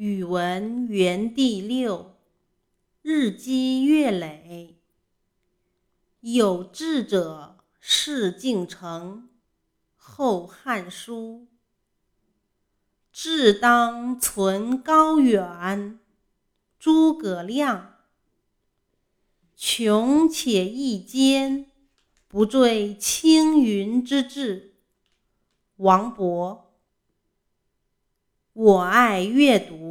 语文园地六，日积月累。有志者事竟成，《后汉书》。志当存高远，诸葛亮。穷且益坚，不坠青云之志，王勃。我爱阅读。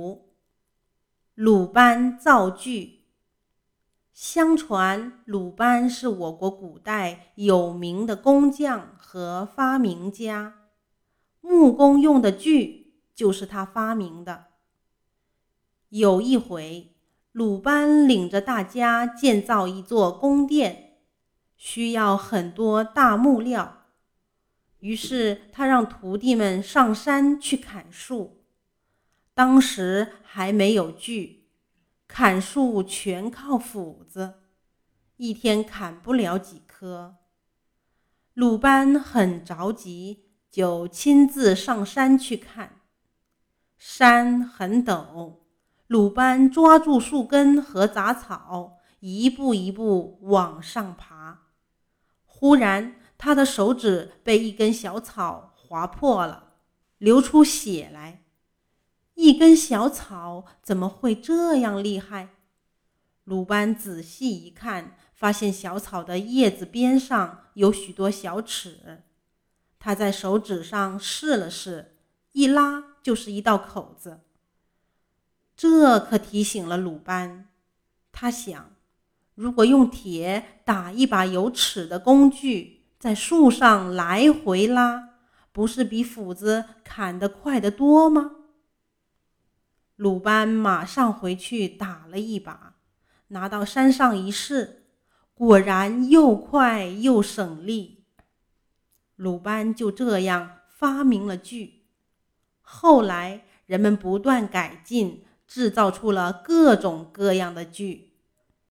鲁班造句。相传鲁班是我国古代有名的工匠和发明家，木工用的锯就是他发明的。有一回，鲁班领着大家建造一座宫殿，需要很多大木料，于是他让徒弟们上山去砍树。当时还没有锯，砍树全靠斧子，一天砍不了几棵。鲁班很着急，就亲自上山去看。山很陡，鲁班抓住树根和杂草，一步一步往上爬。忽然，他的手指被一根小草划破了，流出血来。一根小草怎么会这样厉害？鲁班仔细一看，发现小草的叶子边上有许多小齿。他在手指上试了试，一拉就是一道口子。这可提醒了鲁班。他想，如果用铁打一把有齿的工具，在树上来回拉，不是比斧子砍得快得多吗？鲁班马上回去打了一把，拿到山上一试，果然又快又省力。鲁班就这样发明了锯。后来人们不断改进，制造出了各种各样的锯。